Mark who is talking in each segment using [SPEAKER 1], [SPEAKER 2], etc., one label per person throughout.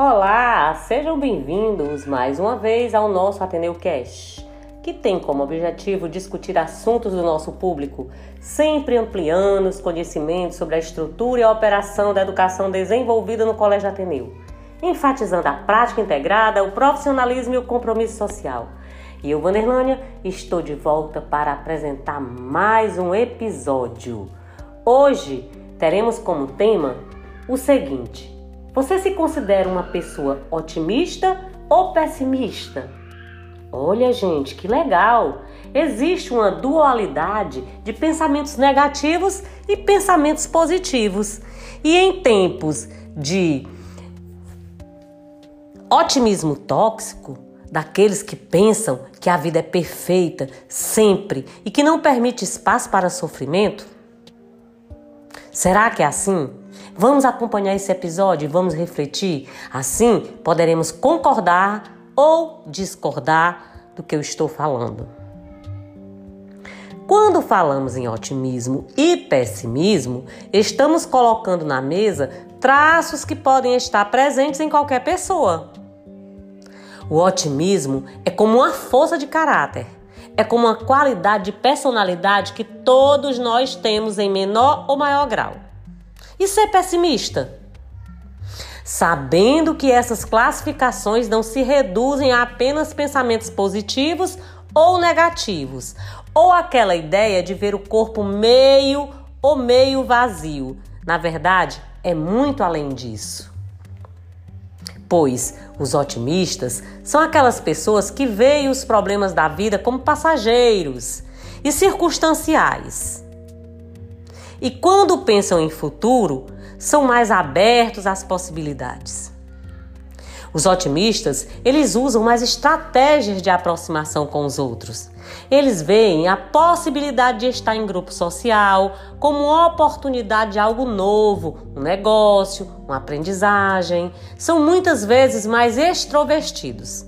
[SPEAKER 1] Olá, sejam bem-vindos mais uma vez ao nosso Ateneu Cash, que tem como objetivo discutir assuntos do nosso público, sempre ampliando os conhecimentos sobre a estrutura e a operação da educação desenvolvida no Colégio Ateneu, enfatizando a prática integrada, o profissionalismo e o compromisso social. E eu, Vanderlânia, estou de volta para apresentar mais um episódio. Hoje teremos como tema o seguinte você se considera uma pessoa otimista ou pessimista? Olha, gente, que legal! Existe uma dualidade de pensamentos negativos e pensamentos positivos. E em tempos de otimismo tóxico, daqueles que pensam que a vida é perfeita sempre e que não permite espaço para sofrimento? Será que é assim? Vamos acompanhar esse episódio e vamos refletir? Assim poderemos concordar ou discordar do que eu estou falando. Quando falamos em otimismo e pessimismo, estamos colocando na mesa traços que podem estar presentes em qualquer pessoa. O otimismo é como uma força de caráter, é como uma qualidade de personalidade que todos nós temos em menor ou maior grau e ser pessimista? Sabendo que essas classificações não se reduzem a apenas pensamentos positivos ou negativos, ou aquela ideia de ver o corpo meio ou meio vazio. Na verdade, é muito além disso. Pois os otimistas são aquelas pessoas que veem os problemas da vida como passageiros e circunstanciais e quando pensam em futuro, são mais abertos às possibilidades. Os otimistas, eles usam mais estratégias de aproximação com os outros. Eles veem a possibilidade de estar em grupo social como oportunidade de algo novo, um negócio, uma aprendizagem. São muitas vezes mais extrovertidos.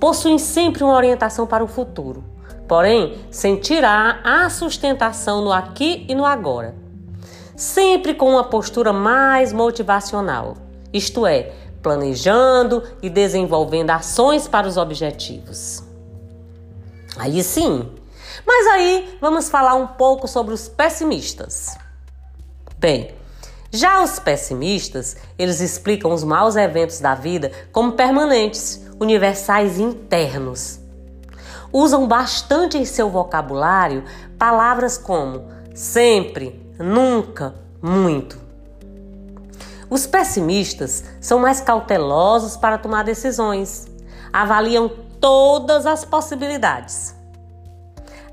[SPEAKER 1] Possuem sempre uma orientação para o futuro porém sentirá a sustentação no aqui e no agora. Sempre com uma postura mais motivacional, isto é, planejando e desenvolvendo ações para os objetivos. Aí sim. Mas aí vamos falar um pouco sobre os pessimistas. Bem, já os pessimistas, eles explicam os maus eventos da vida como permanentes, universais e internos usam bastante em seu vocabulário palavras como sempre, nunca, muito. Os pessimistas são mais cautelosos para tomar decisões, avaliam todas as possibilidades,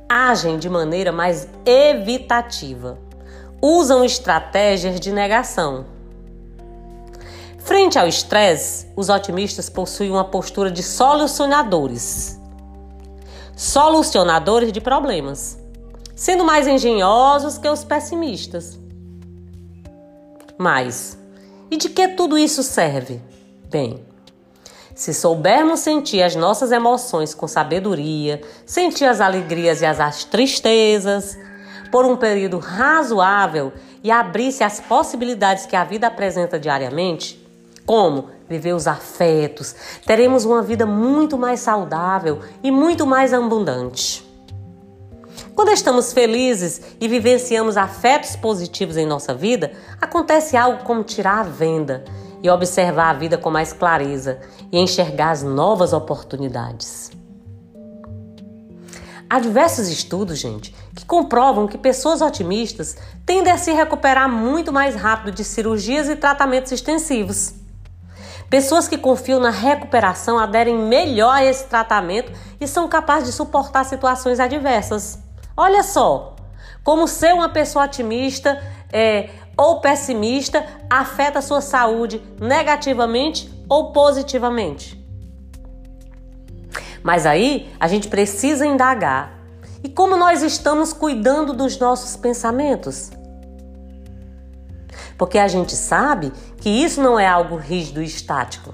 [SPEAKER 1] agem de maneira mais evitativa, usam estratégias de negação. Frente ao estresse, os otimistas possuem uma postura de solucionadores solucionadores de problemas, sendo mais engenhosos que os pessimistas. Mas, e de que tudo isso serve? Bem, se soubermos sentir as nossas emoções com sabedoria, sentir as alegrias e as tristezas, por um período razoável e abrir-se às possibilidades que a vida apresenta diariamente, como viver os afetos, teremos uma vida muito mais saudável e muito mais abundante. Quando estamos felizes e vivenciamos afetos positivos em nossa vida, acontece algo como tirar a venda e observar a vida com mais clareza e enxergar as novas oportunidades. Há diversos estudos, gente, que comprovam que pessoas otimistas tendem a se recuperar muito mais rápido de cirurgias e tratamentos extensivos. Pessoas que confiam na recuperação aderem melhor a esse tratamento e são capazes de suportar situações adversas. Olha só, como ser uma pessoa otimista é, ou pessimista afeta a sua saúde negativamente ou positivamente. Mas aí a gente precisa indagar. E como nós estamos cuidando dos nossos pensamentos? Porque a gente sabe que isso não é algo rígido e estático.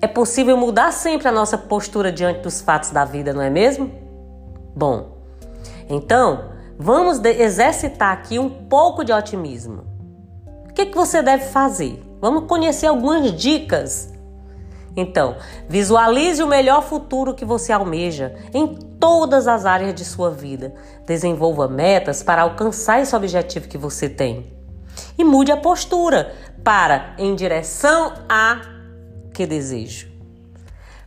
[SPEAKER 1] É possível mudar sempre a nossa postura diante dos fatos da vida, não é mesmo? Bom, então vamos exercitar aqui um pouco de otimismo. O que, que você deve fazer? Vamos conhecer algumas dicas. Então, visualize o melhor futuro que você almeja em todas as áreas de sua vida. Desenvolva metas para alcançar esse objetivo que você tem. E mude a postura para em direção a que desejo.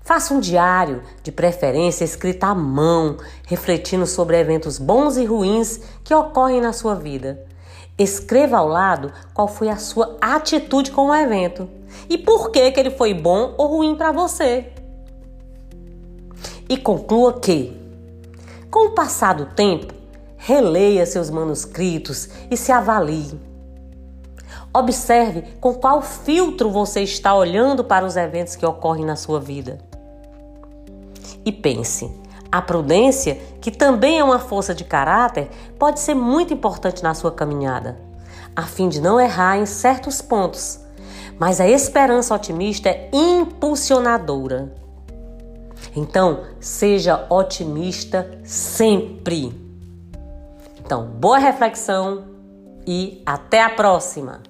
[SPEAKER 1] Faça um diário, de preferência escrito à mão, refletindo sobre eventos bons e ruins que ocorrem na sua vida. Escreva ao lado qual foi a sua atitude com o evento e por que, que ele foi bom ou ruim para você. E conclua que, com o passar do tempo, releia seus manuscritos e se avalie. Observe com qual filtro você está olhando para os eventos que ocorrem na sua vida. E pense: a prudência, que também é uma força de caráter, pode ser muito importante na sua caminhada, a fim de não errar em certos pontos. Mas a esperança otimista é impulsionadora. Então, seja otimista sempre. Então, boa reflexão e até a próxima!